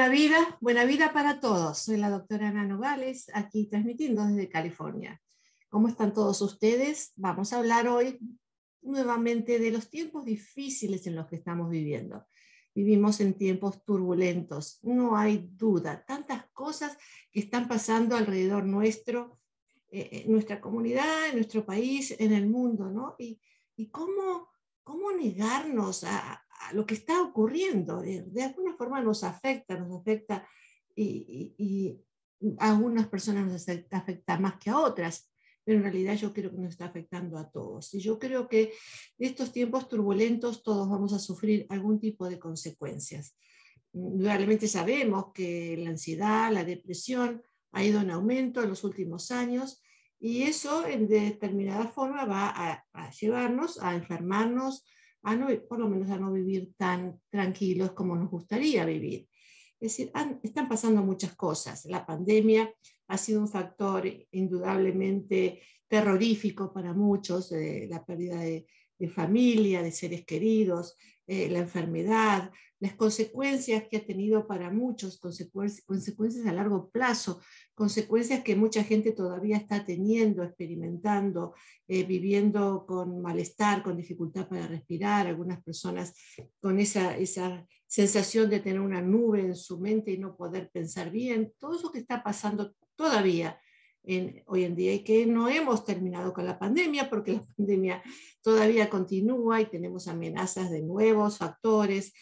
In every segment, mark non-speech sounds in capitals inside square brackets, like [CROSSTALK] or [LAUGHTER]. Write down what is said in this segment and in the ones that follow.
Buena vida, buena vida para todos. Soy la doctora Ana Nogales, aquí transmitiendo desde California. ¿Cómo están todos ustedes? Vamos a hablar hoy nuevamente de los tiempos difíciles en los que estamos viviendo. Vivimos en tiempos turbulentos, no hay duda, tantas cosas que están pasando alrededor nuestro, eh, en nuestra comunidad, en nuestro país, en el mundo, ¿no? Y, y cómo, cómo negarnos a, lo que está ocurriendo. De, alguna forma nos afecta, nos afecta y, a algunas personas nos afecta más que a otras, pero en realidad yo creo que nos está afectando a todos. Y yo creo que en estos tiempos turbulentos todos vamos a sufrir algún tipo de consecuencias. Realmente sabemos que la ansiedad, la depresión ha ido en aumento en los últimos años y eso en determinada forma va a, a llevarnos a enfermarnos, a no, por lo menos a no vivir tan tranquilos como nos gustaría vivir. Es decir, están pasando muchas cosas. La pandemia ha sido un factor indudablemente terrorífico para muchos, la pérdida de, de, familia, de seres queridos, eh, la enfermedad, las consecuencias que ha tenido para muchos, consecuencias a largo plazo, consecuencias que mucha gente todavía está teniendo, experimentando, eh, viviendo con malestar, con dificultad para respirar, algunas personas con esa, esa sensación de tener una nube en su mente y no poder pensar bien, todo eso que está pasando todavía en, hoy en día y que no hemos terminado con la pandemia porque la [LAUGHS] pandemia todavía continúa y tenemos amenazas de nuevos factores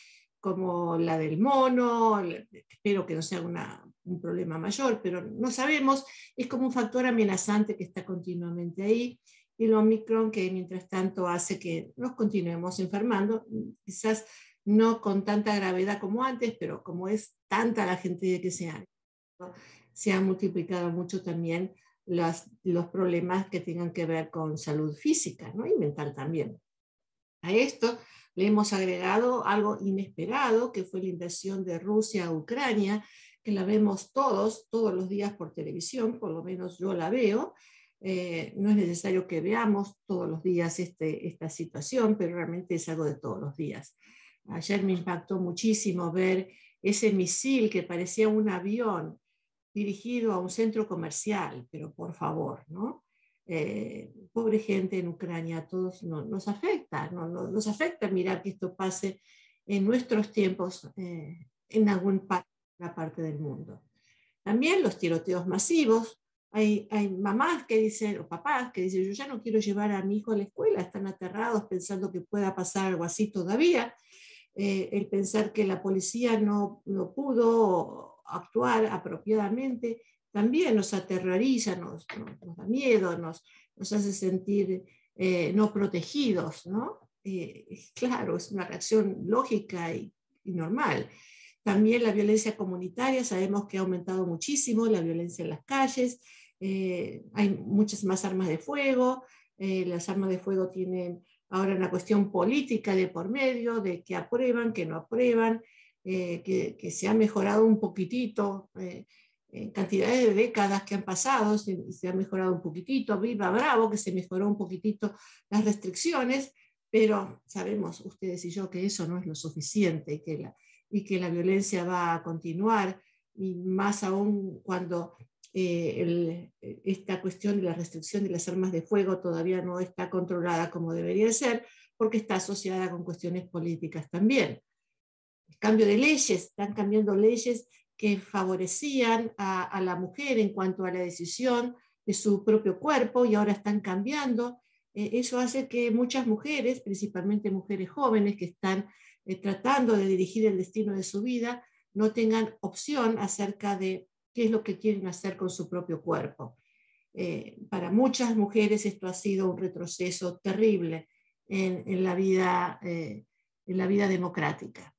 como la del mono, espero que no sea una, un problema mayor, pero no sabemos, es como un factor amenazante que está continuamente ahí, y el Omicron que mientras tanto hace que nos continuemos enfermando, quizás no con tanta gravedad como antes, pero como es tanta la gente que se han, se han multiplicado mucho también las, los problemas que tengan que ver con salud física ¿no? y mental también. A esto le hemos agregado algo inesperado, que fue la invasión de Rusia a Ucrania, que la vemos todos, todos los días por televisión, por lo menos yo la veo. Eh, no es necesario que veamos todos los días este, esta situación, pero realmente es algo de todos los días. Ayer me impactó muchísimo ver ese misil que parecía un avión dirigido a un centro comercial, pero por favor, ¿no? Eh, pobre gente en Ucrania, a todos nos afecta, no, nos afecta mirar que esto pase en nuestros tiempos eh, en alguna parte del mundo. También los tiroteos masivos, hay, hay, mamás que dicen, o papás que dicen, yo ya no quiero llevar a mi hijo a la escuela, están aterrados pensando que pueda pasar algo así todavía. Eh, el pensar que la policía no, no pudo actuar apropiadamente también nos aterroriza, nos, da miedo, nos, nos hace sentir eh, no protegidos, ¿no? Eh, claro, es una reacción lógica y, normal. También la violencia comunitaria, sabemos que ha aumentado muchísimo, la violencia en las calles, eh, hay muchas más armas de fuego, las armas de fuego tienen ahora una cuestión política de por medio, de que aprueban, que no aprueban, que, que, se ha mejorado un poquitito en cantidades de décadas que han pasado, se, ha mejorado un poquitito, viva bravo, que se mejoró un poquitito las restricciones, pero sabemos ustedes y yo que eso no es lo suficiente y que la, y que la violencia va a continuar, y más aún cuando eh, esta cuestión de la restricción de las armas de fuego todavía no está controlada como debería ser, porque está asociada con cuestiones políticas también. Cambio de leyes, están cambiando leyes que favorecían a, la mujer en cuanto a la decisión de su propio cuerpo y ahora están cambiando. Eh, eso hace que muchas mujeres, principalmente mujeres jóvenes que están eh, tratando de dirigir el destino de su vida, no tengan opción acerca de qué es lo que quieren hacer con su propio cuerpo. Eh, para muchas mujeres esto ha sido un retroceso terrible en, en la, vida, en la vida democrática.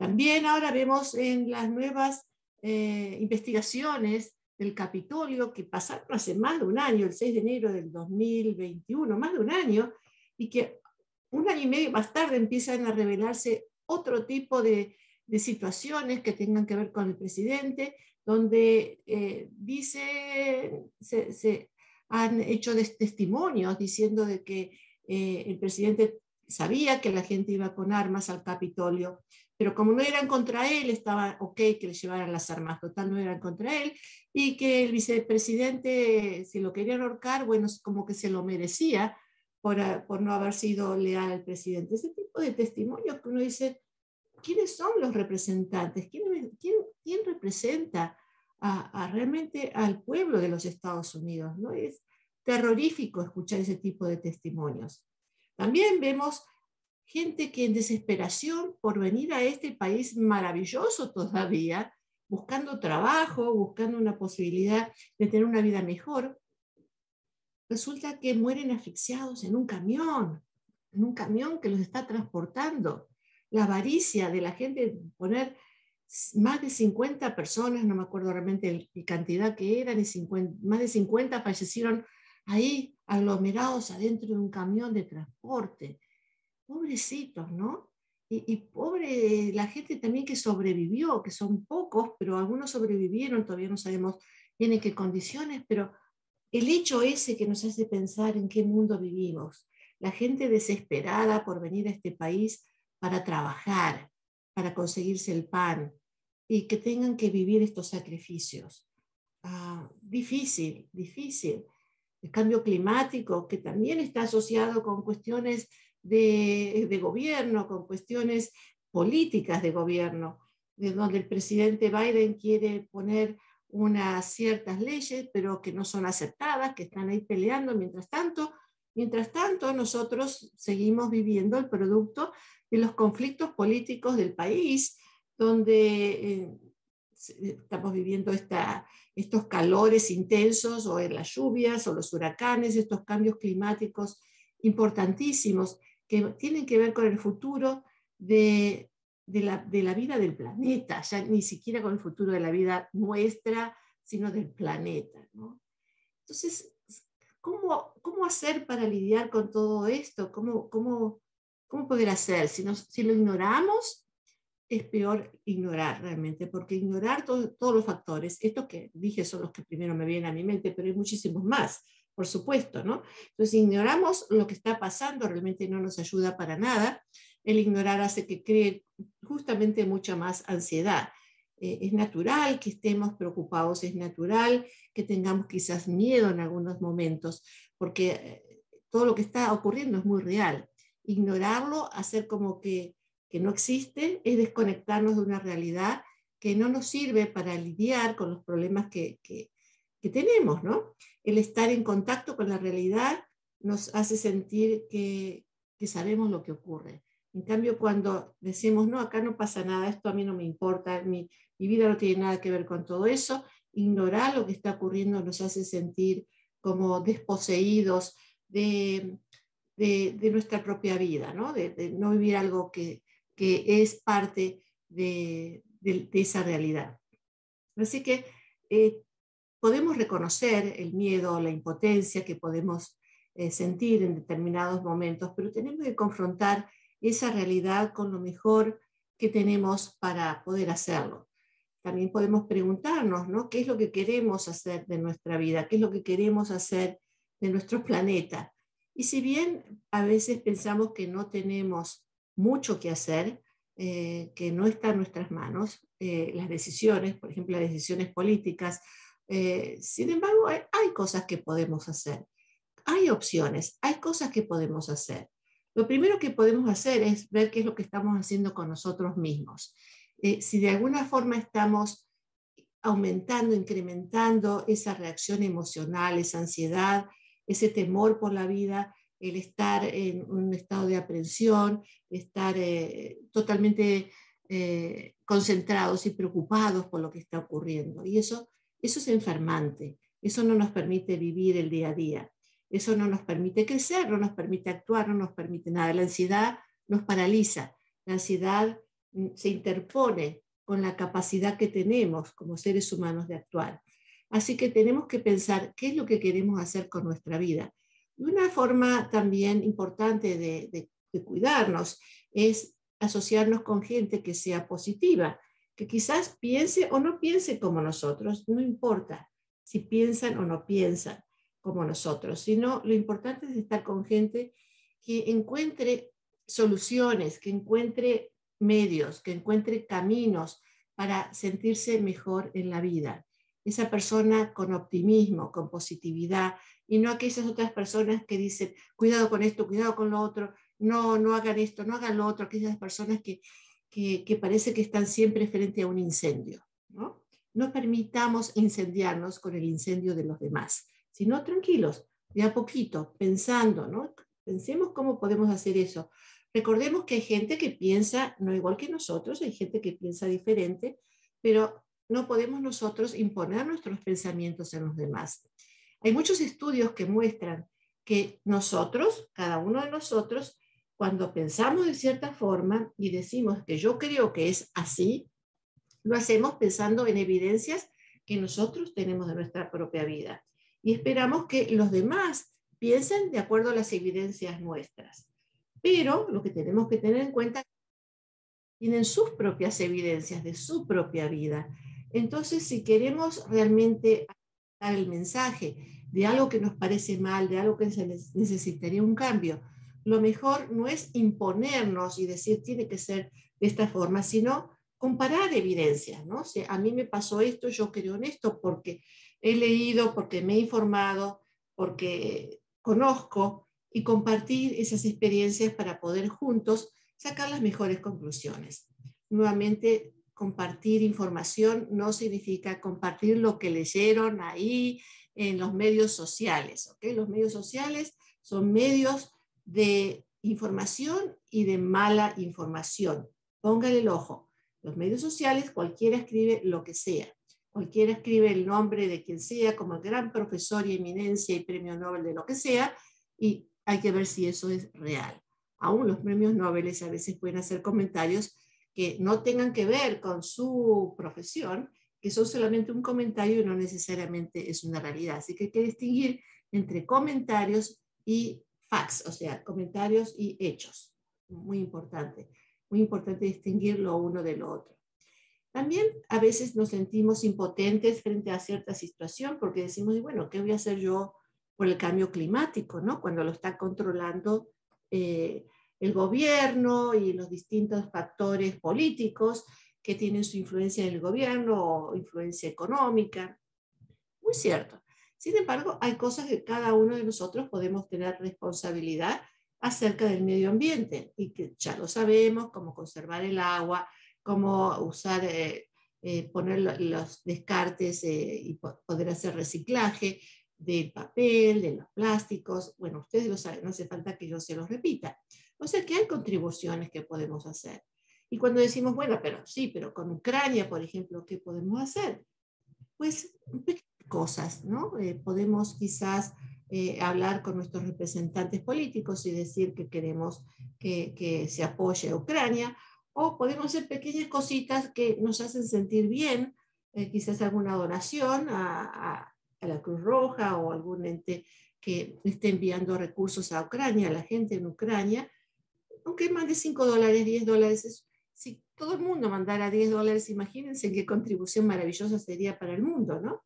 También ahora vemos en las nuevas eh, investigaciones del Capitolio que pasaron hace más de un año, el 6 de enero del 2021, más de un año, y que un año y medio más tarde empiezan a revelarse otro tipo de, de situaciones que tengan que ver con el presidente, donde eh, dice, se, han hecho testimonios diciendo de que eh, el presidente sabía que la gente iba con armas al Capitolio, pero como no eran contra él, estaba ok que le llevaran las armas, total no eran contra él, y que el vicepresidente, si lo querían ahorcar, bueno, como que se lo merecía por, por no haber sido leal al presidente. Ese tipo de testimonios que uno dice, ¿quiénes son los representantes? ¿Quién, quién, quién representa a, a, realmente al pueblo de los Estados Unidos? ¿no? Es terrorífico escuchar ese tipo de testimonios. También vemos gente que en desesperación por venir a este país maravilloso todavía, buscando trabajo, buscando una posibilidad de tener una vida mejor, resulta que mueren asfixiados en un camión, en un camión que los está transportando. La avaricia de la gente poner más de 50 personas, no me acuerdo realmente la cantidad que eran, y más de 50 fallecieron ahí aglomerados adentro de un camión de transporte. Pobrecitos, ¿no? Y, pobre la gente también que sobrevivió, que son pocos, pero algunos sobrevivieron, todavía no sabemos bien en qué condiciones, pero el hecho ese que nos hace pensar en qué mundo vivimos, la gente desesperada por venir a este país para trabajar, para conseguirse el pan y que tengan que vivir estos sacrificios. Ah, difícil, difícil el cambio climático, que también está asociado con cuestiones de, de gobierno, con cuestiones políticas de gobierno, de donde el presidente Biden quiere poner unas ciertas leyes, pero que no son aceptadas, que están ahí peleando. Mientras tanto, mientras tanto, nosotros seguimos viviendo el producto de los conflictos políticos del país, donde eh, estamos viviendo estos calores intensos o en las lluvias o los huracanes, estos cambios climáticos importantísimos que tienen que ver con el futuro de, de, la, de, la, vida del planeta, ya ni siquiera con el futuro de la vida nuestra, sino del planeta. ¿no? Entonces, ¿cómo, ¿cómo hacer para lidiar con todo esto? ¿Cómo, cómo, cómo poder hacer? Si, nos, si lo ignoramos, es peor ignorar realmente, porque ignorar todos los factores, estos que dije son los que primero me vienen a mi mente, pero hay muchísimos más, por supuesto, ¿no? Entonces, ignoramos lo que está pasando, realmente no nos ayuda para nada. El ignorar hace que cree justamente mucha más ansiedad. Eh, es natural que estemos preocupados, es natural que tengamos quizás miedo en algunos momentos, porque eh, todo lo que está ocurriendo es muy real. Ignorarlo, hacer como que que no existe, es desconectarnos de una realidad que no nos sirve para lidiar con los problemas que, que, tenemos, ¿no? El estar en contacto con la realidad nos hace sentir que, que sabemos lo que ocurre. En cambio, cuando decimos, no, acá no pasa nada, esto a mí no me importa, mi, mi, vida no tiene nada que ver con todo eso, ignorar lo que está ocurriendo nos hace sentir como desposeídos de, de, nuestra propia vida, ¿no? De, de, no vivir algo que, que es parte de, esa realidad. Así que eh, podemos reconocer el miedo, la impotencia que podemos eh, sentir en determinados momentos, pero tenemos que confrontar esa realidad con lo mejor que tenemos para poder hacerlo. También podemos preguntarnos, ¿no? ¿Qué es lo que queremos hacer de nuestra vida? ¿Qué es lo que queremos hacer de nuestro planeta? Y si bien a veces pensamos que no tenemos mucho que hacer, eh, que no está en nuestras manos, eh, las decisiones, por ejemplo, las decisiones políticas. Eh, sin embargo, hay, hay, cosas que podemos hacer, hay opciones, hay cosas que podemos hacer. Lo primero que podemos hacer es ver qué es lo que estamos haciendo con nosotros mismos. si de alguna forma estamos aumentando, incrementando esa reacción emocional, esa ansiedad, ese temor por la vida, el estar en un estado de aprensión, estar eh, totalmente eh, concentrados y preocupados por lo que está ocurriendo. Y eso, eso es enfermante, eso no nos permite vivir el día a día, eso no nos permite crecer, no nos permite actuar, no nos permite nada. La ansiedad nos paraliza, la ansiedad mm, se interpone con la capacidad que tenemos como seres humanos de actuar. Así que tenemos que pensar qué es lo que queremos hacer con nuestra vida y una forma también importante de, cuidarnos es asociarnos con gente que sea positiva, que quizás piense o no piense como nosotros, no importa si piensan o no piensan como nosotros, sino lo importante es estar con gente que encuentre soluciones, que encuentre medios, que encuentre caminos para sentirse mejor en la vida. Esa persona con optimismo, con positividad, y no aquellas otras personas que dicen, cuidado con esto, cuidado con lo otro, no, no hagan esto, no hagan lo otro, aquellas personas que, que, parece que están siempre frente a un incendio. ¿no? no permitamos incendiarnos con el incendio de los demás, sino tranquilos, de a poquito, pensando, ¿no? Pensemos cómo podemos hacer eso. Recordemos que hay gente que piensa no igual que nosotros, hay gente que piensa diferente, pero no podemos nosotros imponer nuestros pensamientos en los demás. Hay muchos estudios que muestran que nosotros, cada uno de nosotros, cuando pensamos de cierta forma y decimos que yo creo que es así, lo hacemos pensando en evidencias que nosotros tenemos de nuestra propia vida y esperamos que los demás piensen de acuerdo a las evidencias nuestras. Pero lo que tenemos que tener en cuenta tienen sus propias evidencias de su propia vida. Entonces, si queremos realmente dar el mensaje de algo que nos parece mal, de algo que necesitaría un cambio, lo mejor no es imponernos y decir tiene que ser de esta forma, sino comparar evidencias, ¿no? O a mí me pasó esto, yo creo en esto porque he leído, porque me he informado, porque conozco y compartir esas experiencias para poder juntos sacar las mejores conclusiones. Nuevamente, compartir información no significa compartir lo que leyeron ahí en los medios sociales. ¿ok? Los medios sociales son medios de información y de mala información. Póngale el ojo. Los medios sociales, cualquiera escribe lo que sea. Cualquiera escribe el nombre de quien sea como el gran profesor y eminencia y premio Nobel de lo que sea y hay que ver si eso es real. Aún los premios Nobel a veces pueden hacer comentarios que no tengan que ver con su profesión, que son solamente un comentario y no necesariamente es una realidad. Así que hay que distinguir entre comentarios y facts, o sea, comentarios y hechos. Muy importante, muy importante distinguir lo uno de lo otro. También a veces nos sentimos impotentes frente a cierta situación porque decimos, bueno, ¿qué voy a hacer yo por el cambio climático? ¿no? Cuando lo está controlando eh, el gobierno y los distintos factores políticos que tienen su influencia en el gobierno o influencia económica. Muy cierto. Sin embargo, hay cosas que cada uno de nosotros podemos tener responsabilidad acerca del medio ambiente y que ya lo sabemos, como conservar el agua, cómo usar, eh, eh, poner los descartes eh, y poder hacer reciclaje del papel, de los plásticos. Bueno, ustedes lo saben, no hace falta que yo se los repita. O sea que hay contribuciones que podemos hacer. Y cuando decimos, bueno, pero sí, pero con Ucrania, por ejemplo, ¿qué podemos hacer? Pues cosas, ¿no? podemos quizás hablar con nuestros representantes políticos y decir que queremos que, que se apoye a Ucrania o podemos hacer pequeñas cositas que nos hacen sentir bien, eh, quizás alguna donación a, la Cruz Roja o algún ente que esté enviando recursos a Ucrania, a la gente en Ucrania, aunque mande 5 dólares, 10 dólares, si todo el mundo mandara 10 dólares, imagínense qué contribución maravillosa sería para el mundo, ¿no?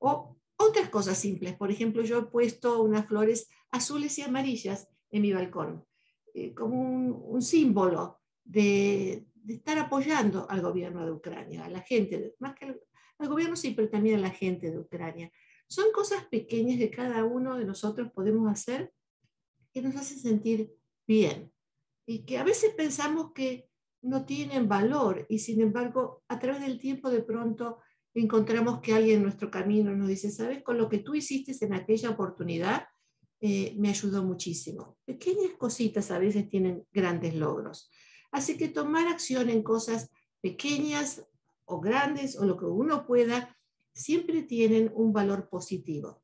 O otras cosas simples, por ejemplo, yo he puesto unas flores azules y amarillas en mi balcón, eh, como un, un símbolo de, estar apoyando al gobierno de Ucrania, a la gente, más que al, gobierno sí, pero también a la gente de Ucrania. Son cosas pequeñas que cada uno de nosotros podemos hacer que nos hacen sentir bien y que a veces pensamos que no tienen valor y sin embargo a través del tiempo de pronto encontramos que alguien en nuestro camino nos dice, sabes, con lo que tú hiciste en aquella oportunidad eh, me ayudó muchísimo. Pequeñas cositas a veces tienen grandes logros. Así que tomar acción en cosas pequeñas o grandes o lo que uno pueda, siempre tienen un valor positivo.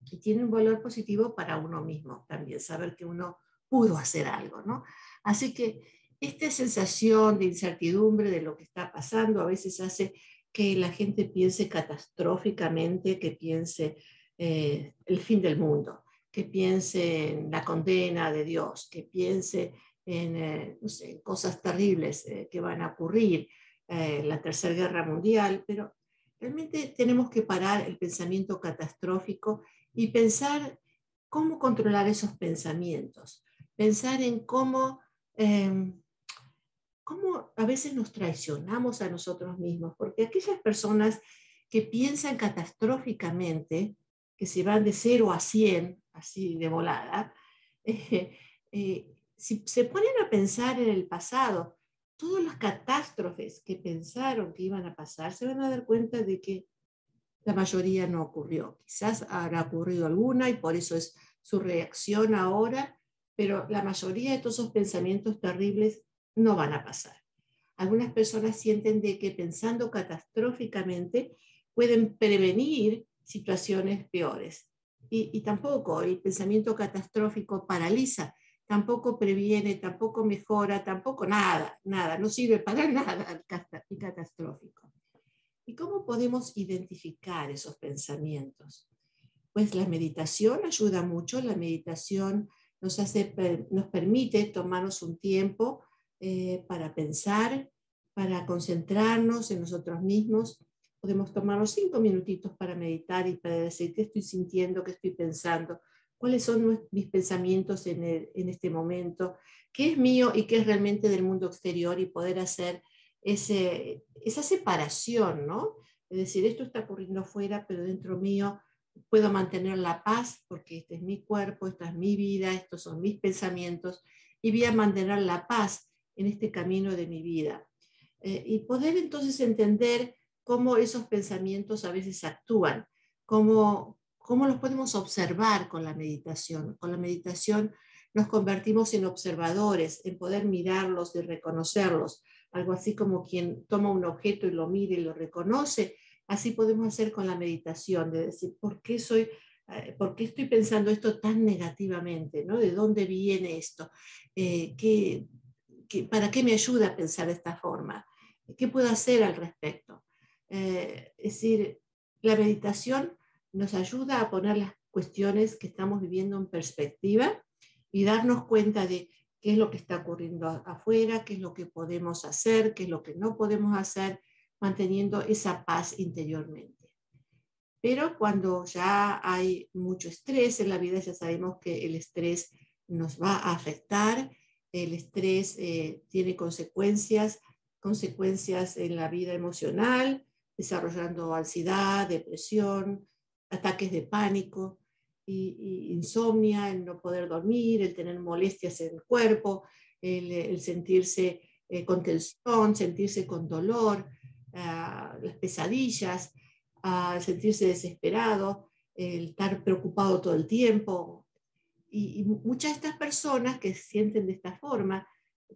Y tienen un valor positivo para uno mismo también, saber que uno pudo hacer algo, ¿no? Así que esta sensación de incertidumbre de lo que está pasando a veces hace que la gente piense catastróficamente, que piense eh, el fin del mundo, que piense en la condena de Dios, que piense en eh, cosas terribles eh, que van a ocurrir, eh, la Tercera Guerra Mundial, pero realmente tenemos que parar el pensamiento catastrófico y pensar cómo controlar esos pensamientos, pensar en cómo em, cómo a veces nos traicionamos a nosotros mismos, porque aquellas personas que piensan catastróficamente, que se van de 0 a 100, así de volada, [LAUGHS] eh, eh, si se ponen a pensar en el pasado, todas las catástrofes que pensaron que iban a pasar, se van a dar cuenta de que la mayoría no ocurrió. Quizás habrá ocurrido alguna y por eso es su reacción ahora, pero la mayoría de todos esos pensamientos terribles no van a pasar. Algunas personas sienten de que pensando catastróficamente pueden prevenir situaciones peores. Y, y, tampoco el pensamiento catastrófico paraliza, tampoco previene, tampoco mejora, tampoco nada, nada, no sirve para [LAUGHS] nada el catastrófico. ¿Y cómo podemos identificar esos pensamientos? Pues la meditación ayuda mucho, la meditación nos, hace, nos permite tomarnos un tiempo eh, para pensar, para concentrarnos en nosotros mismos. Podemos tomarnos cinco minutitos para meditar y para decir qué estoy sintiendo, qué estoy pensando, cuáles son mis pensamientos en, este momento, qué es mío y qué es realmente del mundo exterior y poder hacer esa separación, ¿no? Es decir, esto está ocurriendo afuera, pero dentro mío puedo mantener la paz porque este es mi cuerpo, esta es mi vida, estos son mis pensamientos y voy a mantener la paz en este camino de mi vida. Eh, y poder entonces entender cómo esos pensamientos a veces actúan, cómo, cómo los podemos observar con la meditación. Con la meditación nos convertimos en observadores, en poder mirarlos y reconocerlos, algo así como quien toma un objeto y lo mire y lo reconoce. Así podemos hacer con la meditación, de decir, ¿por qué, soy, eh, ¿por estoy pensando esto tan negativamente? ¿no? ¿De dónde viene esto? Eh, ¿qué, para qué me ayuda a pensar de esta forma? ¿Qué puedo hacer al respecto? Eh, es decir, la meditación nos ayuda a poner las cuestiones que estamos viviendo en perspectiva y darnos cuenta de qué es lo que está ocurriendo afuera, qué es lo que podemos hacer, qué es lo que no podemos hacer, manteniendo esa paz interiormente. Pero cuando ya hay mucho estrés en la vida, ya sabemos que el estrés nos va a afectar, el estrés eh, tiene consecuencias, consecuencias en la vida emocional, desarrollando ansiedad, depresión, ataques de pánico y, insomnia, el no poder dormir, el tener molestias en el cuerpo, el, sentirse eh, con tensión, sentirse con dolor, ah, las pesadillas, uh, sentirse desesperado, el estar preocupado todo el tiempo. Y, y muchas de estas personas que sienten de esta forma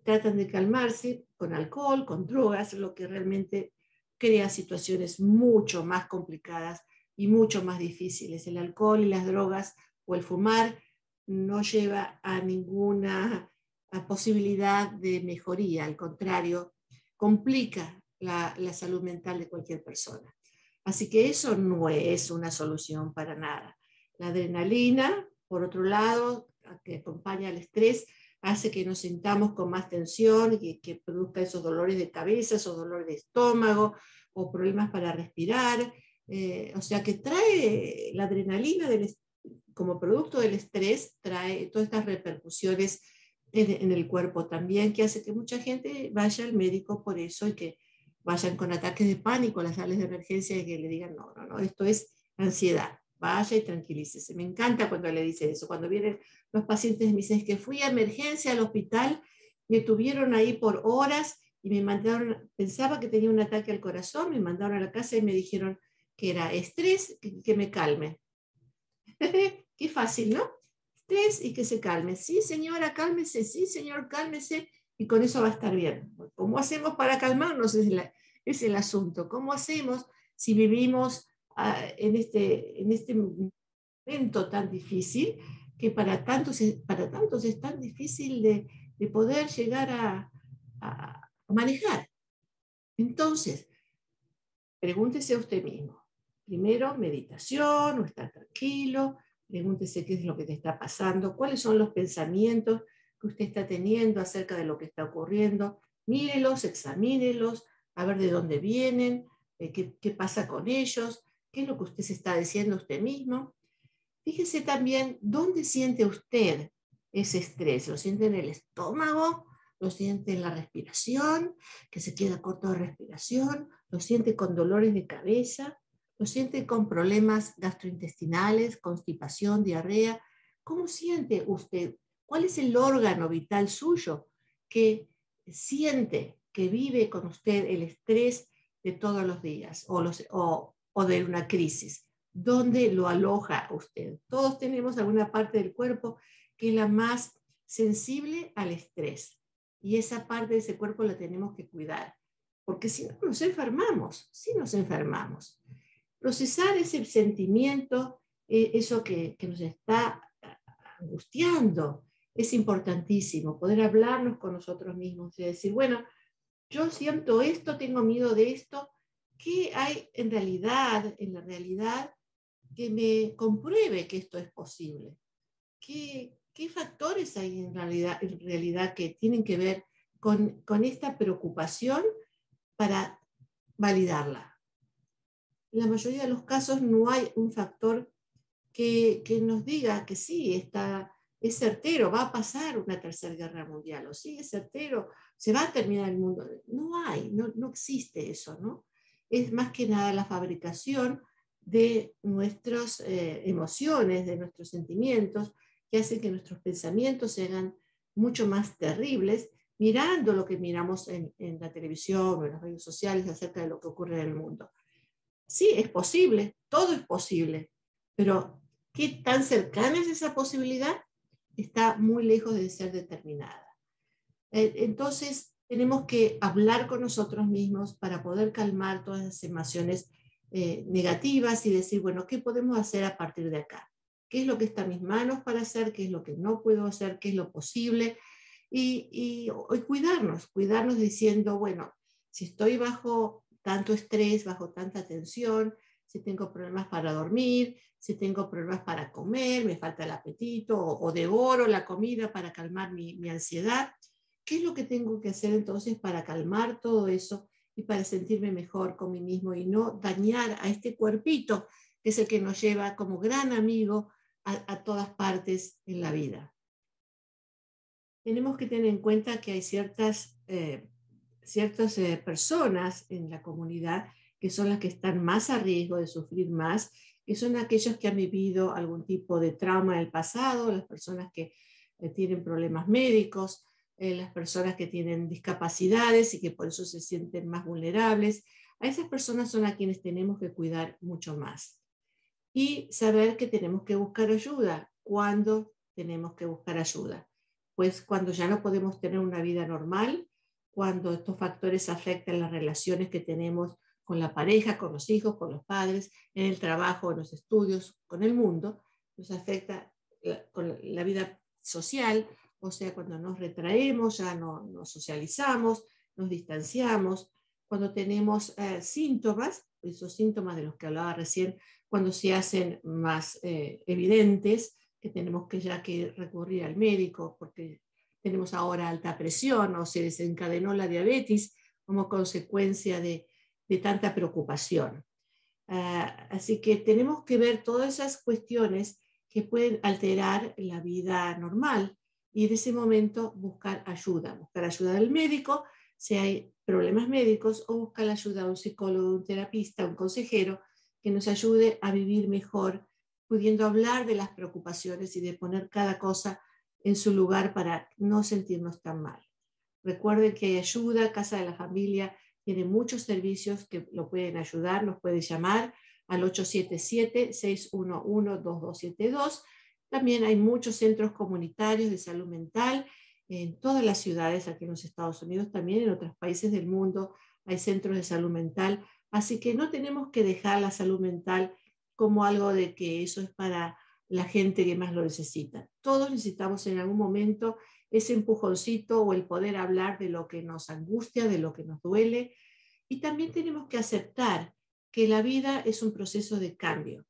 tratan de calmarse con alcohol, con drogas, lo que realmente crea situaciones mucho más complicadas y mucho más difíciles. El alcohol y las drogas o el fumar no lleva a ninguna posibilidad de mejoría, al contrario, complica la, salud mental de cualquier persona. Así que eso no es una solución para nada. La adrenalina, por otro lado, que acompaña al estrés, hace que nos sintamos con más tensión y que, produzca esos dolores de cabeza, esos dolores de estómago o problemas para respirar. Eh, o sea que trae la adrenalina como producto del estrés, trae todas estas repercusiones en, el cuerpo también, que hace que mucha gente vaya al médico por eso y que vayan con ataques de pánico a las sales de emergencia y que le digan, no, no, no, esto es ansiedad, vaya y tranquilícese. Me encanta cuando le dicen eso, cuando vienen los pacientes me dicen que fui a emergencia al hospital, me tuvieron ahí por horas y me mandaron, pensaba que tenía un ataque al corazón, me mandaron a la casa y me dijeron, que era estrés, que, me calme. [LAUGHS] Qué fácil, ¿no? Estrés y que se calme. Sí, señora, cálmese, sí, señor, cálmese, y con eso va a estar bien. ¿Cómo hacemos para calmarnos? Es, es el asunto. ¿Cómo hacemos si vivimos ah, en, este, en este momento tan difícil que para tantos, para tantos es tan difícil de, de poder llegar a, a manejar? Entonces, pregúntese a usted mismo, Primero, meditación o estar tranquilo, pregúntese qué es lo que te está pasando, cuáles son los pensamientos que usted está teniendo acerca de lo que está ocurriendo, mírelos, examínelos, a ver de dónde vienen, eh, qué, qué pasa con ellos, qué es lo que usted se está diciendo usted mismo. Fíjese también dónde siente usted ese estrés. ¿Lo siente en el estómago lo siente en la respiración, que se queda corto de respiración, lo siente con dolores de cabeza, lo siente con problemas gastrointestinales, constipación, diarrea. ¿Cómo siente usted? ¿Cuál es el órgano vital suyo que siente que vive con usted el estrés de todos los días o, los, o, o de una crisis? ¿Dónde lo aloja usted? Todos tenemos alguna parte del cuerpo que es la más sensible al estrés. Y esa parte de ese cuerpo la tenemos que cuidar, porque si no nos enfermamos, si nos enfermamos. Procesar ese sentimiento, eh, eso que, que nos está angustiando, es importantísimo, poder hablarnos con nosotros mismos y decir, bueno, yo siento esto, tengo miedo de esto, ¿qué hay en realidad, en la realidad, que me compruebe que esto es posible? ¿Qué, ¿qué factores hay en realidad, en realidad que tienen que ver con, con esta preocupación para validarla? En la mayoría de los casos no hay un factor que, que nos diga que sí, está, es certero, va a pasar una tercera guerra mundial, o sí, es certero, se va a terminar el mundo. No hay, no, no existe eso, ¿no? Es más que nada la fabricación de nuestras eh, emociones, de nuestros sentimientos, que hacen que nuestros pensamientos sean mucho más terribles mirando lo que miramos en, la televisión en las redes sociales acerca de lo que ocurre en el mundo. Sí, es posible, todo es posible, pero ¿qué tan cercana es esa posibilidad? Está muy lejos de ser determinada. Eh, entonces, tenemos que hablar con nosotros mismos para poder calmar todas las emociones eh, negativas y decir, bueno, ¿qué podemos hacer a partir de acá? qué es lo que está en mis manos para hacer, qué es lo que no puedo hacer, qué es lo posible, y, y, cuidarnos, cuidarnos diciendo, bueno, si estoy bajo tanto estrés, bajo tanta tensión, si tengo problemas para dormir, si tengo problemas para comer, me falta el apetito o, devoro la comida para calmar mi, mi, ansiedad, ¿qué es lo que tengo que hacer entonces para calmar todo eso y para sentirme mejor con mí mismo y no dañar a este cuerpito que es el que nos lleva como gran amigo a, todas partes en la vida. Tenemos que tener en cuenta que hay ciertas, eh, ciertas eh, personas en la comunidad que son las que están más a riesgo de sufrir más, que son aquellos que han vivido algún tipo de trauma en el pasado, las personas que eh, tienen problemas médicos, las personas que tienen discapacidades y que por eso se sienten más vulnerables. A esas personas son a quienes tenemos que cuidar mucho más y saber que tenemos que buscar ayuda. ¿Cuándo tenemos que buscar ayuda? Pues cuando ya no podemos tener una vida normal, cuando estos factores afectan las relaciones que tenemos con la pareja, con los hijos, con los padres, en el trabajo, en los estudios, con el mundo, nos afecta la, con la vida social, o sea, cuando nos retraemos, ya no nos socializamos, nos distanciamos, cuando tenemos eh, síntomas, esos síntomas de los que hablaba recién, cuando se hacen más eh, evidentes, que tenemos que ya que recurrir al médico porque tenemos ahora alta presión o se desencadenó la diabetes como consecuencia de, de tanta preocupación. Ah, así que tenemos que ver todas esas cuestiones que pueden alterar la vida normal y en ese momento buscar ayuda, buscar ayuda del médico si hay problemas médicos o buscar la ayuda de un psicólogo, un terapista, un consejero que nos ayude a vivir mejor, pudiendo hablar de las preocupaciones y de poner cada cosa en su lugar para no sentirnos tan mal. Recuerden que hay ayuda, Casa de la Familia tiene muchos servicios que lo pueden ayudar, nos puede llamar al 877-611-2272. También hay muchos centros comunitarios de salud mental en todas las ciudades, aquí en los Estados Unidos, también en otros países del mundo hay centros de salud mental Así que no tenemos que dejar la salud mental como algo de que eso es para la gente que más lo necesita. Todos necesitamos en algún momento ese empujoncito o el poder hablar de lo que nos angustia, de lo que nos duele. Y también tenemos que aceptar que la vida es un proceso de cambio,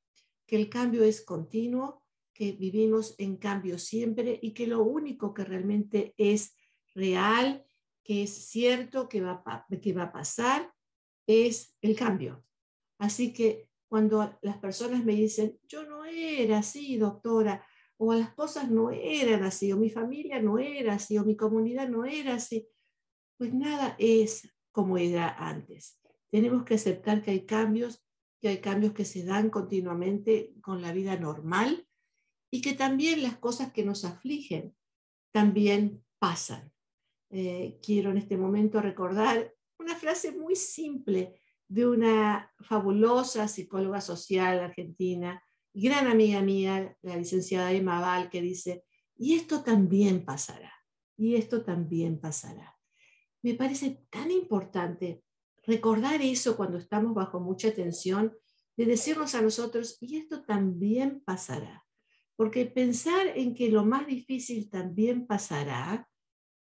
que el cambio es continuo, que vivimos en cambio siempre y que lo único que realmente es real, que es cierto, que va, que va a pasar, es el cambio. Así que cuando las personas me dicen, yo no era así, doctora, o las cosas no eran así, o mi familia no era así, o mi comunidad no era así. Pues nada es como era antes. Tenemos que aceptar que hay cambios, que hay cambios que se dan continuamente con la vida normal y que también las cosas que nos afligen también pasan. Eh, quiero en este momento recordar una frase muy simple de una fabulosa psicóloga social argentina, gran amiga mía, la licenciada Emma Val, que dice, y esto también pasará, y esto también pasará. Me parece tan importante recordar eso cuando estamos bajo mucha tensión, de decirnos a nosotros, y esto también pasará. Porque pensar en que lo más difícil también pasará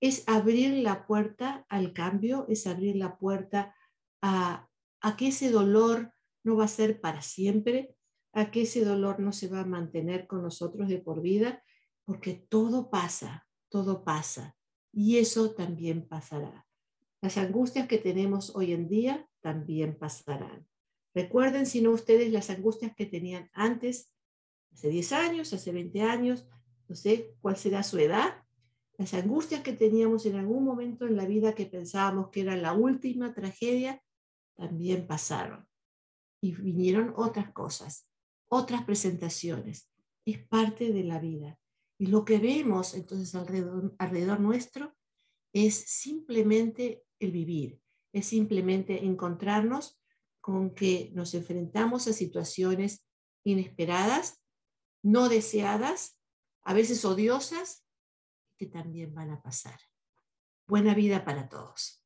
es abrir la puerta al cambio, es abrir la puerta a, que ese dolor no va a ser para siempre, a que ese dolor no se va a mantener con nosotros de por vida, porque todo pasa, todo pasa. Y eso también pasará. Las angustias que tenemos hoy en día también pasarán. Recuerden, si no ustedes, las angustias que tenían antes hace 10 años, hace 20 años, no sé cuál será su edad, las angustias que teníamos en algún momento en la vida que pensábamos que era la última tragedia, también pasaron. Y vinieron otras cosas, otras presentaciones. Es parte de la vida. Y lo que vemos entonces alrededor, alrededor nuestro es simplemente el vivir, es simplemente encontrarnos con que nos enfrentamos a situaciones inesperadas no deseadas, a veces odiosas, que también van a pasar. Buena vida para todos.